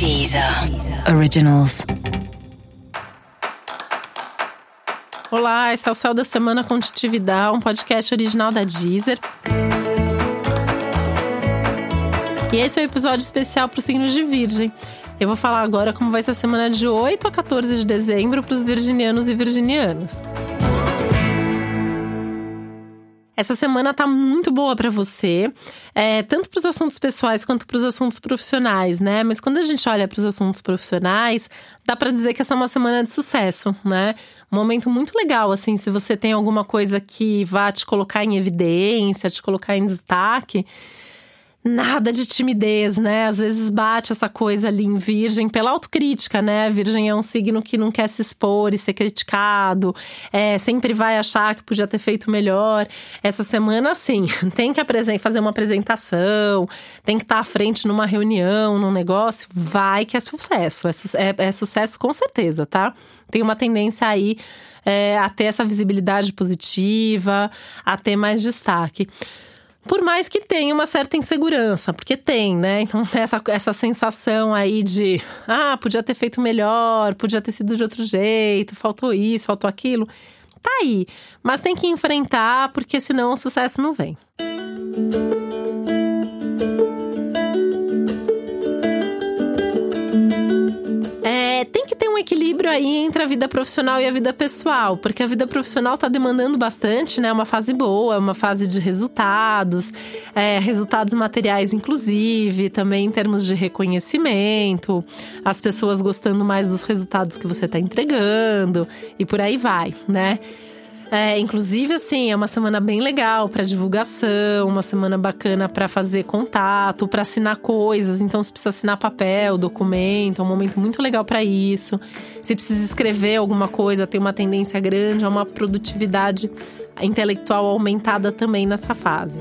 Deezer Originals. Olá, esse é o Céu da Semana com Titividade, um podcast original da Deezer. E esse é o um episódio especial para os signos de Virgem. Eu vou falar agora como vai ser a semana de 8 a 14 de dezembro para os virginianos e virginianas. Essa semana tá muito boa para você, é, tanto para os assuntos pessoais quanto para os assuntos profissionais, né? Mas quando a gente olha para os assuntos profissionais, dá para dizer que essa é uma semana de sucesso, né? Um momento muito legal, assim, se você tem alguma coisa que vá te colocar em evidência, te colocar em destaque nada de timidez, né? Às vezes bate essa coisa ali em Virgem pela autocrítica, né? Virgem é um signo que não quer se expor e ser criticado, é, sempre vai achar que podia ter feito melhor. Essa semana, sim, tem que fazer uma apresentação, tem que estar à frente numa reunião, num negócio, vai que é sucesso. É, su é, é sucesso com certeza, tá? Tem uma tendência aí é, a ter essa visibilidade positiva, a ter mais destaque. Por mais que tenha uma certa insegurança, porque tem, né? Então, essa, essa sensação aí de, ah, podia ter feito melhor, podia ter sido de outro jeito, faltou isso, faltou aquilo. Tá aí. Mas tem que enfrentar, porque senão o sucesso não vem. equilíbrio aí entre a vida profissional e a vida pessoal, porque a vida profissional está demandando bastante, né? É uma fase boa, é uma fase de resultados, é, resultados materiais, inclusive, também em termos de reconhecimento, as pessoas gostando mais dos resultados que você está entregando e por aí vai, né? É, inclusive, assim, é uma semana bem legal para divulgação, uma semana bacana para fazer contato, para assinar coisas. Então, se precisa assinar papel, documento, é um momento muito legal para isso. Se precisa escrever alguma coisa, tem uma tendência grande a uma produtividade intelectual aumentada também nessa fase.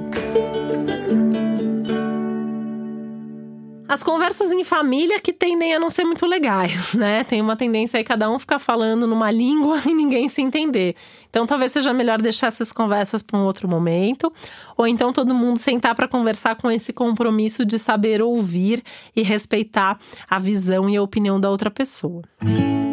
As conversas em família que tendem a não ser muito legais, né? Tem uma tendência aí cada um ficar falando numa língua e ninguém se entender. Então talvez seja melhor deixar essas conversas para um outro momento, ou então todo mundo sentar para conversar com esse compromisso de saber ouvir e respeitar a visão e a opinião da outra pessoa. Música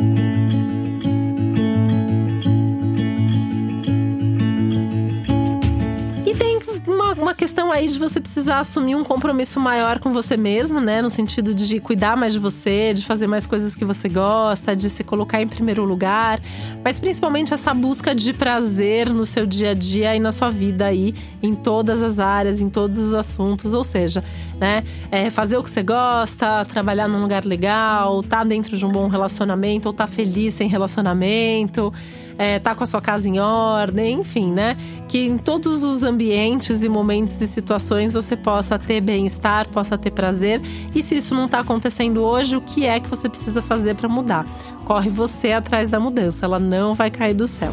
aí de você precisar assumir um compromisso maior com você mesmo, né? No sentido de cuidar mais de você, de fazer mais coisas que você gosta, de se colocar em primeiro lugar. Mas principalmente essa busca de prazer no seu dia a dia e na sua vida aí, em todas as áreas, em todos os assuntos. Ou seja, né? É fazer o que você gosta, trabalhar num lugar legal, tá dentro de um bom relacionamento ou tá feliz sem relacionamento é, tá com a sua casa em ordem, enfim, né? Que em todos os ambientes e momentos e situações você possa ter bem-estar, possa ter prazer. E se isso não está acontecendo hoje, o que é que você precisa fazer para mudar? Corre você atrás da mudança, ela não vai cair do céu.